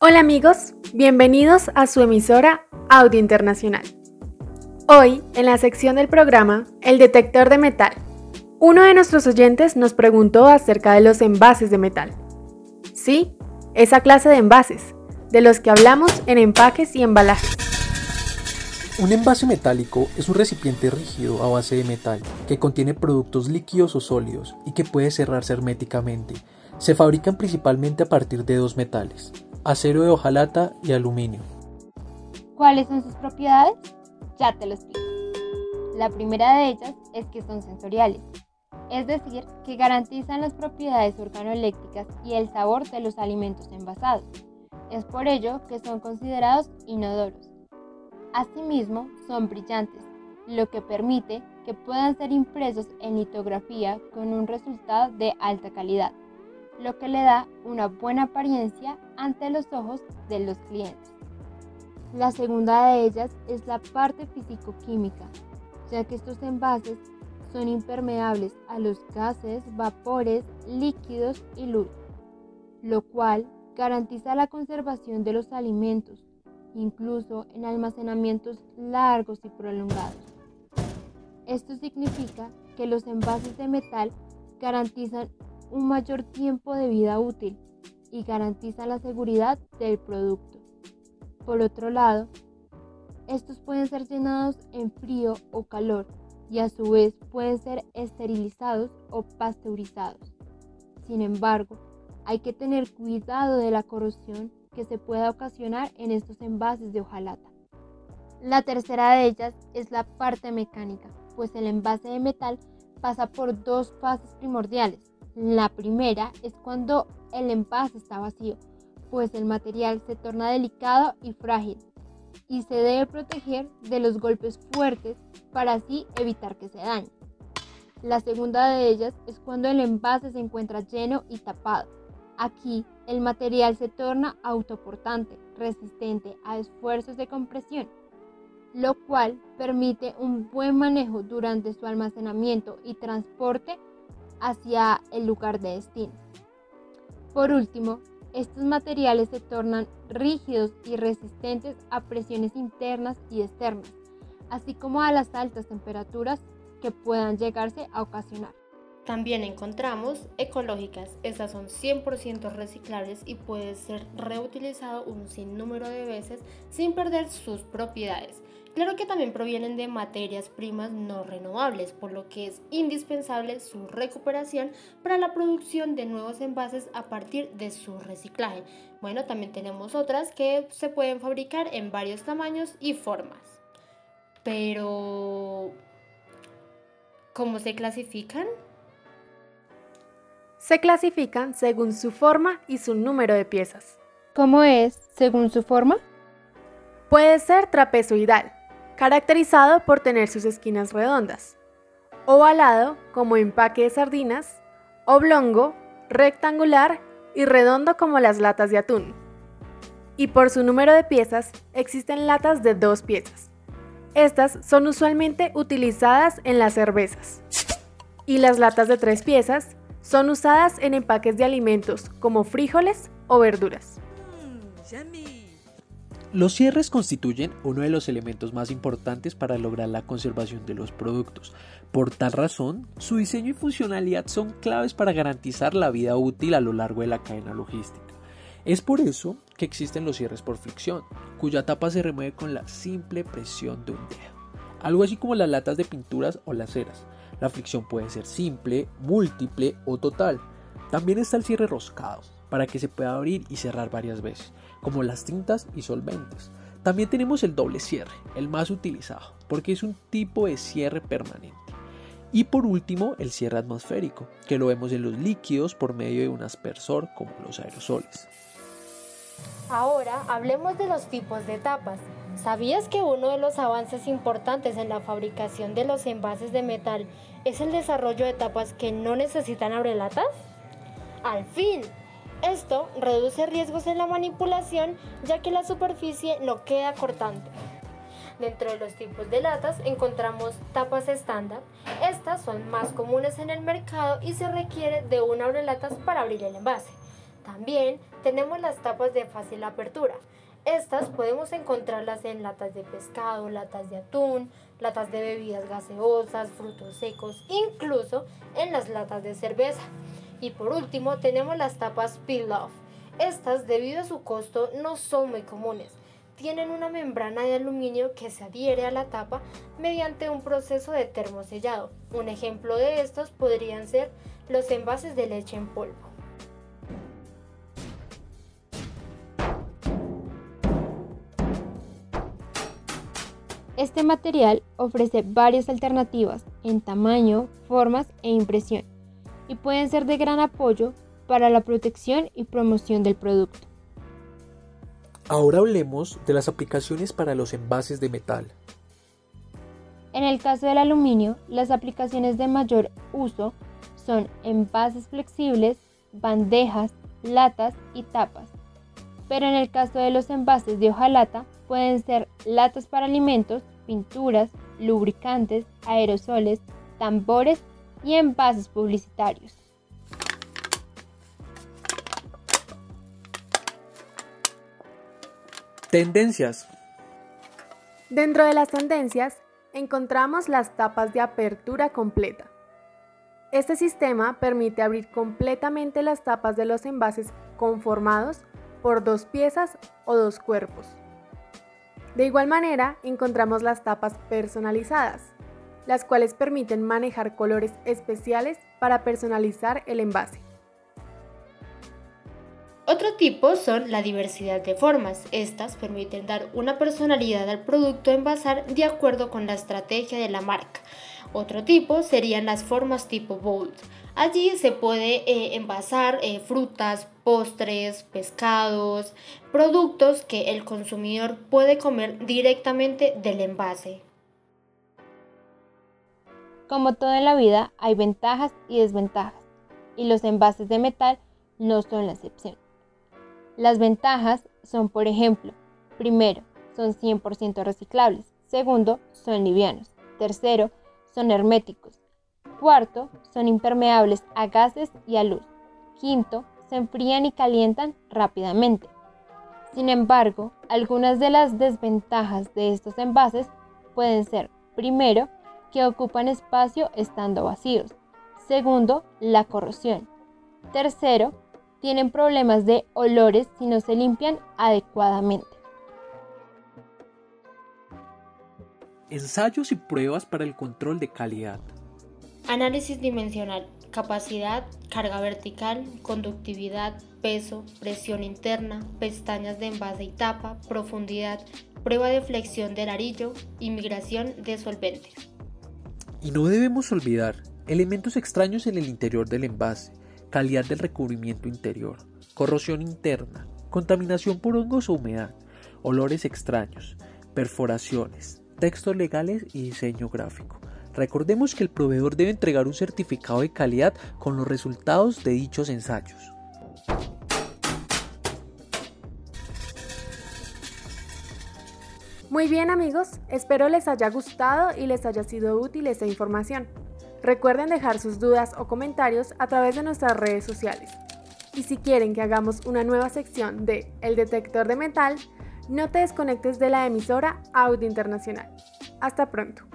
Hola amigos, bienvenidos a su emisora Audio Internacional. Hoy, en la sección del programa El detector de metal, uno de nuestros oyentes nos preguntó acerca de los envases de metal. Sí, esa clase de envases, de los que hablamos en empaques y embalajes. Un envase metálico es un recipiente rígido a base de metal que contiene productos líquidos o sólidos y que puede cerrarse herméticamente. Se fabrican principalmente a partir de dos metales, acero de hojalata y aluminio. ¿Cuáles son sus propiedades? Ya te lo explico. La primera de ellas es que son sensoriales, es decir, que garantizan las propiedades organoeléctricas y el sabor de los alimentos envasados. Es por ello que son considerados inodoros. Asimismo, son brillantes, lo que permite que puedan ser impresos en litografía con un resultado de alta calidad, lo que le da una buena apariencia ante los ojos de los clientes. La segunda de ellas es la parte físico-química, ya que estos envases son impermeables a los gases, vapores, líquidos y luz, lo cual garantiza la conservación de los alimentos, incluso en almacenamientos largos y prolongados. Esto significa que los envases de metal garantizan un mayor tiempo de vida útil y garantizan la seguridad del producto. Por otro lado, estos pueden ser llenados en frío o calor y a su vez pueden ser esterilizados o pasteurizados. Sin embargo, hay que tener cuidado de la corrosión que se pueda ocasionar en estos envases de hojalata. La tercera de ellas es la parte mecánica, pues el envase de metal pasa por dos fases primordiales. La primera es cuando el envase está vacío, pues el material se torna delicado y frágil y se debe proteger de los golpes fuertes para así evitar que se dañe. La segunda de ellas es cuando el envase se encuentra lleno y tapado. Aquí el material se torna autoportante, resistente a esfuerzos de compresión, lo cual permite un buen manejo durante su almacenamiento y transporte hacia el lugar de destino. Por último, estos materiales se tornan rígidos y resistentes a presiones internas y externas, así como a las altas temperaturas que puedan llegarse a ocasionar. También encontramos ecológicas, estas son 100% reciclables y puede ser reutilizado un sinnúmero de veces sin perder sus propiedades. Claro que también provienen de materias primas no renovables, por lo que es indispensable su recuperación para la producción de nuevos envases a partir de su reciclaje. Bueno, también tenemos otras que se pueden fabricar en varios tamaños y formas. Pero, ¿cómo se clasifican? Se clasifican según su forma y su número de piezas. ¿Cómo es según su forma? Puede ser trapezoidal, caracterizado por tener sus esquinas redondas, ovalado como empaque de sardinas, oblongo, rectangular y redondo como las latas de atún. Y por su número de piezas, existen latas de dos piezas. Estas son usualmente utilizadas en las cervezas. Y las latas de tres piezas son usadas en empaques de alimentos como frijoles o verduras. Los cierres constituyen uno de los elementos más importantes para lograr la conservación de los productos. Por tal razón, su diseño y funcionalidad son claves para garantizar la vida útil a lo largo de la cadena logística. Es por eso que existen los cierres por fricción, cuya tapa se remueve con la simple presión de un dedo. Algo así como las latas de pinturas o las ceras. La fricción puede ser simple, múltiple o total. También está el cierre roscado, para que se pueda abrir y cerrar varias veces como las tintas y solventes. También tenemos el doble cierre, el más utilizado, porque es un tipo de cierre permanente. Y por último, el cierre atmosférico, que lo vemos en los líquidos por medio de un aspersor como los aerosoles. Ahora hablemos de los tipos de tapas. ¿Sabías que uno de los avances importantes en la fabricación de los envases de metal es el desarrollo de tapas que no necesitan abrelatas? Al fin, esto reduce riesgos en la manipulación ya que la superficie no queda cortante. Dentro de los tipos de latas encontramos tapas estándar. Estas son más comunes en el mercado y se requiere de una abrelatas para abrir el envase. También tenemos las tapas de fácil apertura. Estas podemos encontrarlas en latas de pescado, latas de atún, latas de bebidas gaseosas, frutos secos, incluso en las latas de cerveza. Y por último tenemos las tapas peel-off. Estas, debido a su costo, no son muy comunes. Tienen una membrana de aluminio que se adhiere a la tapa mediante un proceso de termosellado. Un ejemplo de estos podrían ser los envases de leche en polvo. Este material ofrece varias alternativas en tamaño, formas e impresión y pueden ser de gran apoyo para la protección y promoción del producto. Ahora hablemos de las aplicaciones para los envases de metal. En el caso del aluminio, las aplicaciones de mayor uso son envases flexibles, bandejas, latas y tapas. Pero en el caso de los envases de hojalata, pueden ser latas para alimentos, pinturas, lubricantes, aerosoles, tambores y envases publicitarios. Tendencias. Dentro de las tendencias encontramos las tapas de apertura completa. Este sistema permite abrir completamente las tapas de los envases conformados por dos piezas o dos cuerpos. De igual manera, encontramos las tapas personalizadas, las cuales permiten manejar colores especiales para personalizar el envase. Otro tipo son la diversidad de formas. Estas permiten dar una personalidad al producto a envasar de acuerdo con la estrategia de la marca. Otro tipo serían las formas tipo bold. Allí se puede eh, envasar eh, frutas, postres, pescados, productos que el consumidor puede comer directamente del envase. Como todo en la vida, hay ventajas y desventajas, y los envases de metal no son la excepción. Las ventajas son, por ejemplo, primero, son 100% reciclables, segundo, son livianos, tercero, son herméticos, Cuarto, son impermeables a gases y a luz. Quinto, se enfrían y calientan rápidamente. Sin embargo, algunas de las desventajas de estos envases pueden ser, primero, que ocupan espacio estando vacíos. Segundo, la corrosión. Tercero, tienen problemas de olores si no se limpian adecuadamente. Ensayos y pruebas para el control de calidad. Análisis dimensional, capacidad, carga vertical, conductividad, peso, presión interna, pestañas de envase y tapa, profundidad, prueba de flexión del arillo y migración de solventes. Y no debemos olvidar elementos extraños en el interior del envase, calidad del recubrimiento interior, corrosión interna, contaminación por hongos o humedad, olores extraños, perforaciones, textos legales y diseño gráfico. Recordemos que el proveedor debe entregar un certificado de calidad con los resultados de dichos ensayos. Muy bien amigos, espero les haya gustado y les haya sido útil esta información. Recuerden dejar sus dudas o comentarios a través de nuestras redes sociales. Y si quieren que hagamos una nueva sección de El detector de metal, no te desconectes de la emisora Audio Internacional. Hasta pronto.